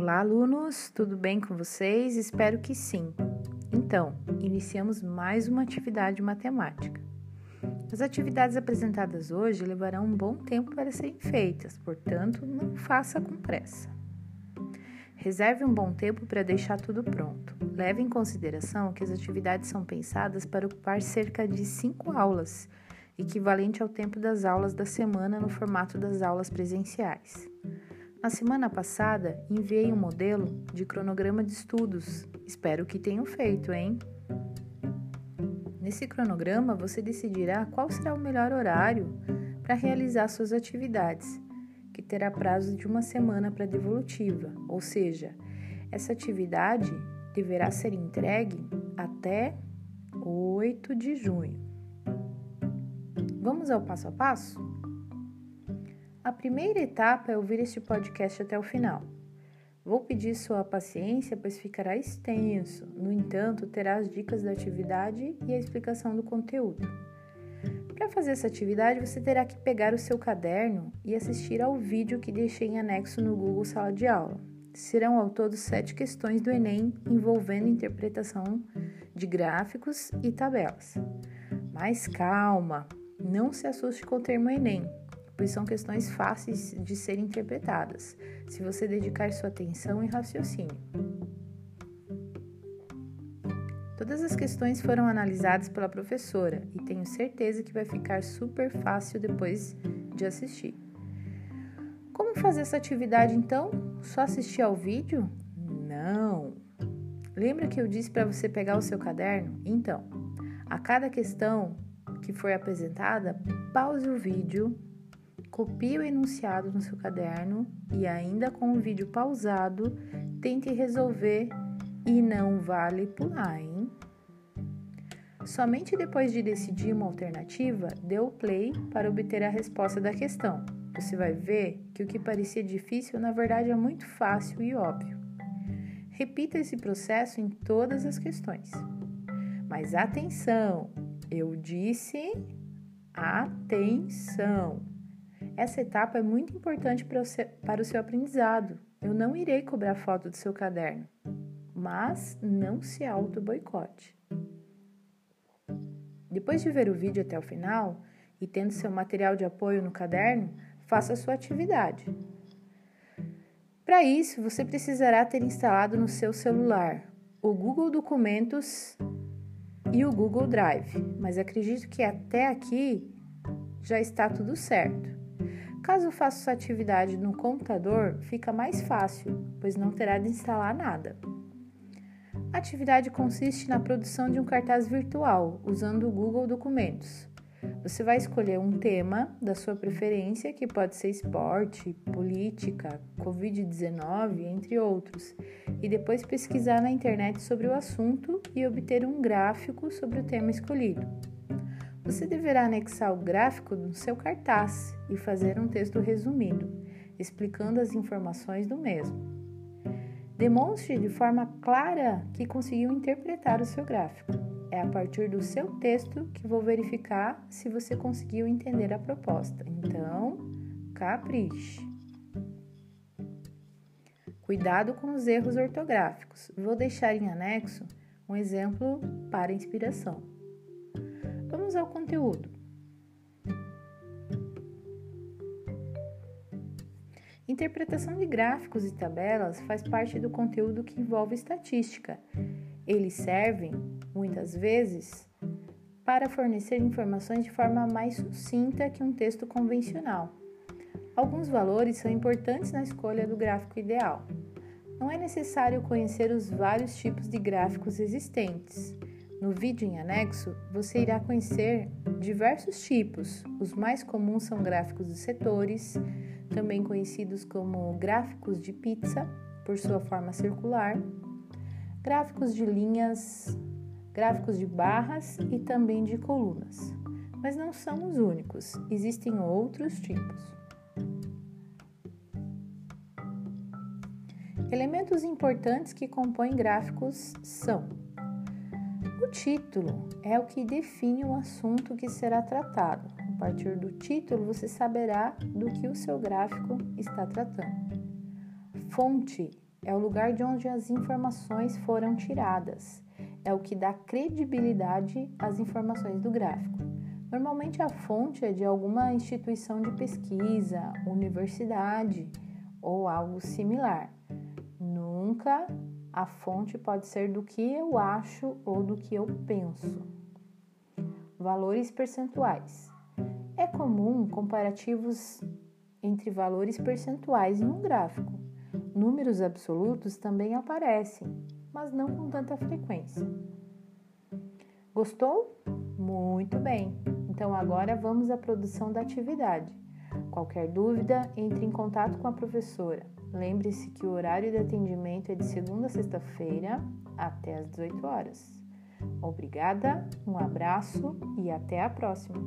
Olá, alunos, tudo bem com vocês? Espero que sim. Então, iniciamos mais uma atividade matemática. As atividades apresentadas hoje levarão um bom tempo para serem feitas, portanto, não faça com pressa. Reserve um bom tempo para deixar tudo pronto. Leve em consideração que as atividades são pensadas para ocupar cerca de 5 aulas, equivalente ao tempo das aulas da semana no formato das aulas presenciais. Na semana passada, enviei um modelo de cronograma de estudos. Espero que tenham feito, hein? Nesse cronograma, você decidirá qual será o melhor horário para realizar suas atividades, que terá prazo de uma semana para devolutiva, ou seja, essa atividade deverá ser entregue até 8 de junho. Vamos ao passo a passo? A primeira etapa é ouvir este podcast até o final. Vou pedir sua paciência, pois ficará extenso. No entanto, terá as dicas da atividade e a explicação do conteúdo. Para fazer essa atividade, você terá que pegar o seu caderno e assistir ao vídeo que deixei em anexo no Google Sala de Aula. Serão ao todo sete questões do Enem envolvendo interpretação de gráficos e tabelas. Mas calma, não se assuste com o termo Enem pois são questões fáceis de serem interpretadas, se você dedicar sua atenção e raciocínio. Todas as questões foram analisadas pela professora e tenho certeza que vai ficar super fácil depois de assistir. Como fazer essa atividade então? Só assistir ao vídeo? Não! Lembra que eu disse para você pegar o seu caderno? Então, a cada questão que for apresentada, pause o vídeo Copie o enunciado no seu caderno e, ainda com o vídeo pausado, tente resolver e não vale pular, hein? Somente depois de decidir uma alternativa, dê o play para obter a resposta da questão. Você vai ver que o que parecia difícil na verdade é muito fácil e óbvio. Repita esse processo em todas as questões. Mas atenção, eu disse atenção. Essa etapa é muito importante para o seu aprendizado. Eu não irei cobrar foto do seu caderno, mas não se auto-boicote. Depois de ver o vídeo até o final e tendo seu material de apoio no caderno, faça a sua atividade. Para isso, você precisará ter instalado no seu celular o Google Documentos e o Google Drive, mas acredito que até aqui já está tudo certo. Caso faça sua atividade no computador, fica mais fácil, pois não terá de instalar nada. A atividade consiste na produção de um cartaz virtual usando o Google Documentos. Você vai escolher um tema da sua preferência, que pode ser esporte, política, Covid-19, entre outros, e depois pesquisar na internet sobre o assunto e obter um gráfico sobre o tema escolhido. Você deverá anexar o gráfico no seu cartaz e fazer um texto resumido, explicando as informações do mesmo. Demonstre de forma clara que conseguiu interpretar o seu gráfico. É a partir do seu texto que vou verificar se você conseguiu entender a proposta. Então, capriche. Cuidado com os erros ortográficos. Vou deixar em anexo um exemplo para inspiração. Vamos ao conteúdo. Interpretação de gráficos e tabelas faz parte do conteúdo que envolve estatística. Eles servem, muitas vezes, para fornecer informações de forma mais sucinta que um texto convencional. Alguns valores são importantes na escolha do gráfico ideal. Não é necessário conhecer os vários tipos de gráficos existentes. No vídeo em anexo, você irá conhecer diversos tipos. Os mais comuns são gráficos de setores, também conhecidos como gráficos de pizza, por sua forma circular, gráficos de linhas, gráficos de barras e também de colunas. Mas não são os únicos, existem outros tipos. Elementos importantes que compõem gráficos são título é o que define o assunto que será tratado. A partir do título, você saberá do que o seu gráfico está tratando. Fonte é o lugar de onde as informações foram tiradas. É o que dá credibilidade às informações do gráfico. Normalmente a fonte é de alguma instituição de pesquisa, universidade ou algo similar. Nunca a fonte pode ser do que eu acho ou do que eu penso. Valores percentuais. É comum comparativos entre valores percentuais em um gráfico. Números absolutos também aparecem, mas não com tanta frequência. Gostou? Muito bem! Então agora vamos à produção da atividade. Qualquer dúvida, entre em contato com a professora. Lembre-se que o horário de atendimento é de segunda a sexta-feira até às 18 horas. Obrigada, um abraço e até a próxima!